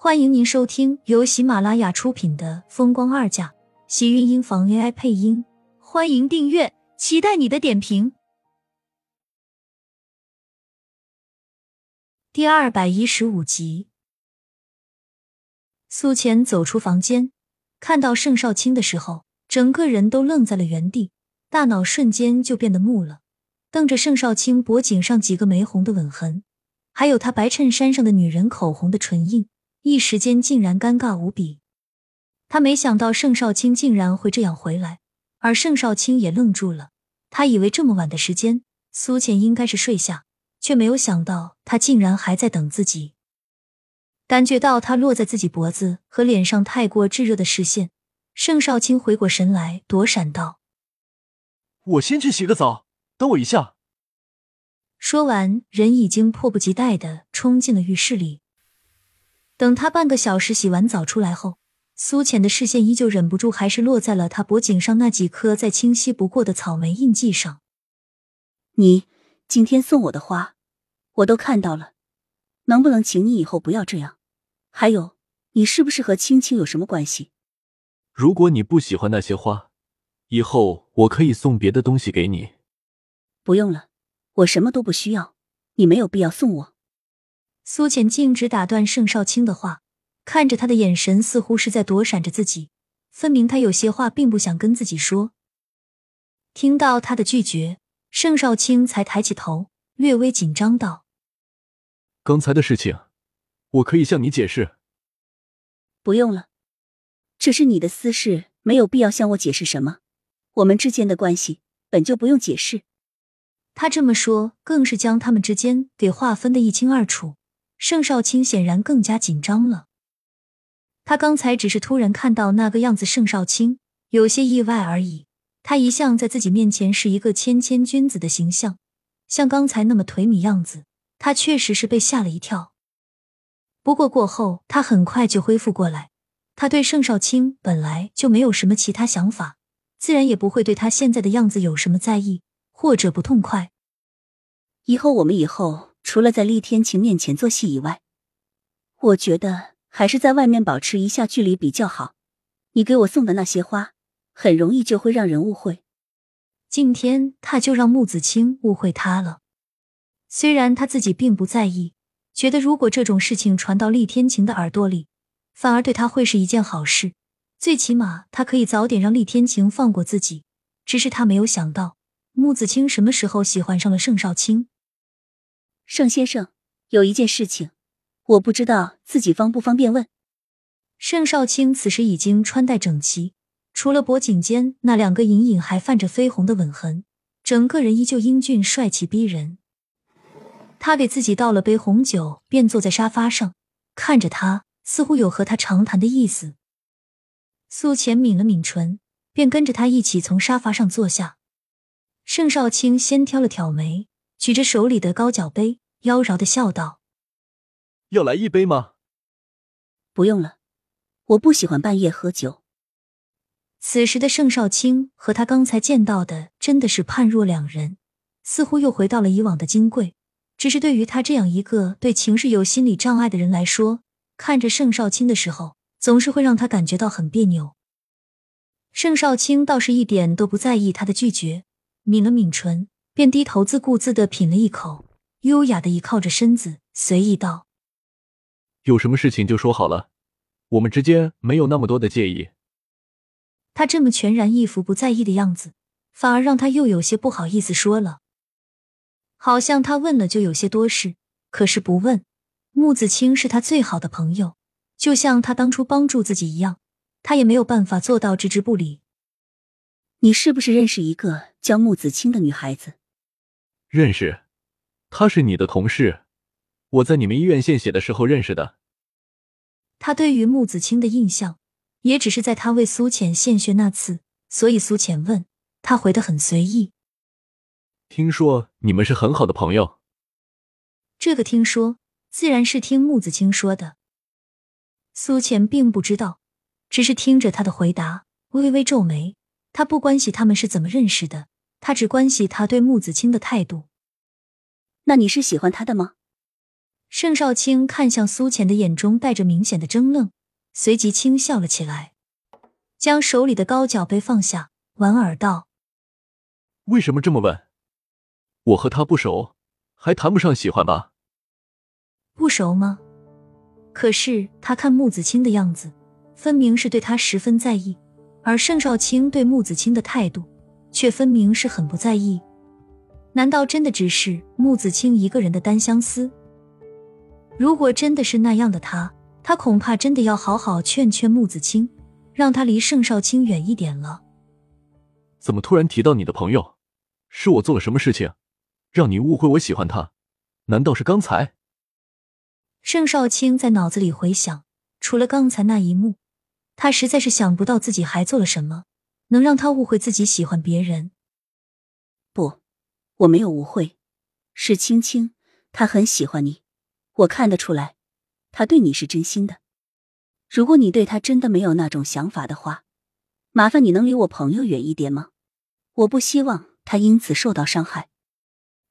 欢迎您收听由喜马拉雅出品的《风光二嫁》，喜运音房 AI 配音。欢迎订阅，期待你的点评。第二百一十五集，苏浅走出房间，看到盛少卿的时候，整个人都愣在了原地，大脑瞬间就变得木了，瞪着盛少卿脖颈上几个玫红的吻痕，还有他白衬衫上的女人口红的唇印。一时间竟然尴尬无比，他没想到盛少卿竟然会这样回来，而盛少卿也愣住了。他以为这么晚的时间，苏浅应该是睡下，却没有想到他竟然还在等自己。感觉到他落在自己脖子和脸上太过炙热的视线，盛少卿回过神来，躲闪道：“我先去洗个澡，等我一下。”说完，人已经迫不及待的冲进了浴室里。等他半个小时洗完澡出来后，苏浅的视线依旧忍不住还是落在了他脖颈上那几颗再清晰不过的草莓印记上。你今天送我的花，我都看到了，能不能请你以后不要这样？还有，你是不是和青青有什么关系？如果你不喜欢那些花，以后我可以送别的东西给你。不用了，我什么都不需要，你没有必要送我。苏浅径直打断盛少卿的话，看着他的眼神似乎是在躲闪着自己，分明他有些话并不想跟自己说。听到他的拒绝，盛少卿才抬起头，略微紧张道：“刚才的事情，我可以向你解释。”“不用了，这是你的私事，没有必要向我解释什么。我们之间的关系本就不用解释。”他这么说，更是将他们之间给划分的一清二楚。盛少卿显然更加紧张了。他刚才只是突然看到那个样子，盛少卿有些意外而已。他一向在自己面前是一个谦谦君子的形象，像刚才那么颓靡样子，他确实是被吓了一跳。不过过后，他很快就恢复过来。他对盛少卿本来就没有什么其他想法，自然也不会对他现在的样子有什么在意或者不痛快。以后我们以后。除了在厉天晴面前做戏以外，我觉得还是在外面保持一下距离比较好。你给我送的那些花，很容易就会让人误会。今天他就让穆子清误会他了。虽然他自己并不在意，觉得如果这种事情传到厉天晴的耳朵里，反而对他会是一件好事。最起码他可以早点让厉天晴放过自己。只是他没有想到，穆子清什么时候喜欢上了盛少卿。盛先生，有一件事情，我不知道自己方不方便问。盛少卿此时已经穿戴整齐，除了脖颈间那两个隐隐还泛着绯红的吻痕，整个人依旧英俊帅气逼人。他给自己倒了杯红酒，便坐在沙发上，看着他，似乎有和他长谈的意思。苏浅抿了抿唇，便跟着他一起从沙发上坐下。盛少卿先挑了挑眉。举着手里的高脚杯，妖娆的笑道：“要来一杯吗？”“不用了，我不喜欢半夜喝酒。”此时的盛少卿和他刚才见到的真的是判若两人，似乎又回到了以往的金贵。只是对于他这样一个对情事有心理障碍的人来说，看着盛少卿的时候，总是会让他感觉到很别扭。盛少卿倒是一点都不在意他的拒绝，抿了抿唇。便低头自顾自的品了一口，优雅的倚靠着身子，随意道：“有什么事情就说好了，我们之间没有那么多的介意。”他这么全然一副不在意的样子，反而让他又有些不好意思说了。好像他问了就有些多事，可是不问。穆子清是他最好的朋友，就像他当初帮助自己一样，他也没有办法做到置之不理。你是不是认识一个叫穆子清的女孩子？认识，他是你的同事，我在你们医院献血的时候认识的。他对于穆子清的印象，也只是在他为苏浅献血那次，所以苏浅问他回的很随意。听说你们是很好的朋友。这个听说自然是听穆子清说的。苏浅并不知道，只是听着他的回答，微微皱眉。他不关心他们是怎么认识的。他只关系他对穆子清的态度。那你是喜欢他的吗？盛少卿看向苏浅的眼中带着明显的怔愣，随即轻笑了起来，将手里的高脚杯放下，莞尔道：“为什么这么问？我和他不熟，还谈不上喜欢吧？不熟吗？可是他看穆子清的样子，分明是对他十分在意，而盛少卿对穆子清的态度，却分明是很不在意。难道真的只是穆子清一个人的单相思？”如果真的是那样的他，他恐怕真的要好好劝劝穆子清，让他离盛少卿远一点了。怎么突然提到你的朋友？是我做了什么事情，让你误会我喜欢他？难道是刚才？盛少卿在脑子里回想，除了刚才那一幕，他实在是想不到自己还做了什么，能让他误会自己喜欢别人。不，我没有误会，是青青，他很喜欢你。我看得出来，他对你是真心的。如果你对他真的没有那种想法的话，麻烦你能离我朋友远一点吗？我不希望他因此受到伤害。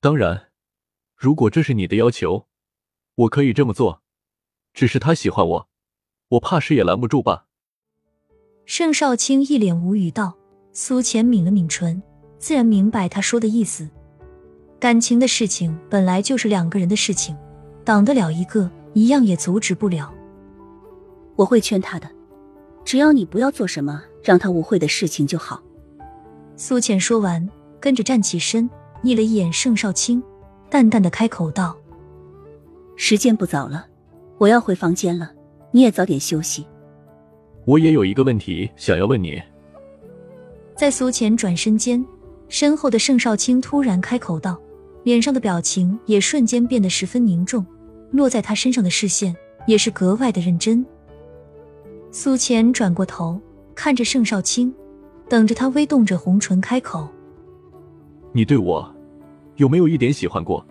当然，如果这是你的要求，我可以这么做。只是他喜欢我，我怕是也拦不住吧。盛少卿一脸无语道。苏浅抿了抿唇，自然明白他说的意思。感情的事情本来就是两个人的事情。挡得了一个，一样也阻止不了。我会劝他的，只要你不要做什么让他误会的事情就好。苏浅说完，跟着站起身，睨了一眼盛少卿，淡淡的开口道：“时间不早了，我要回房间了，你也早点休息。”我也有一个问题想要问你。在苏浅转身间，身后的盛少卿突然开口道。脸上的表情也瞬间变得十分凝重，落在他身上的视线也是格外的认真。苏浅转过头，看着盛少卿，等着他微动着红唇开口：“你对我有没有一点喜欢过？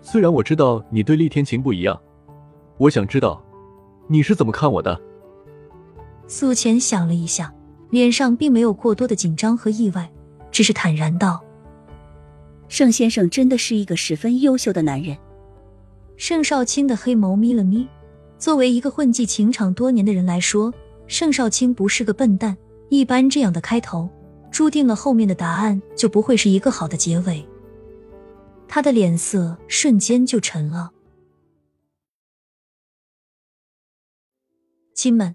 虽然我知道你对厉天晴不一样，我想知道你是怎么看我的。”苏浅想了一下，脸上并没有过多的紧张和意外，只是坦然道。盛先生真的是一个十分优秀的男人。盛少卿的黑眸眯了眯，作为一个混迹情场多年的人来说，盛少卿不是个笨蛋。一般这样的开头，注定了后面的答案就不会是一个好的结尾。他的脸色瞬间就沉了。亲们，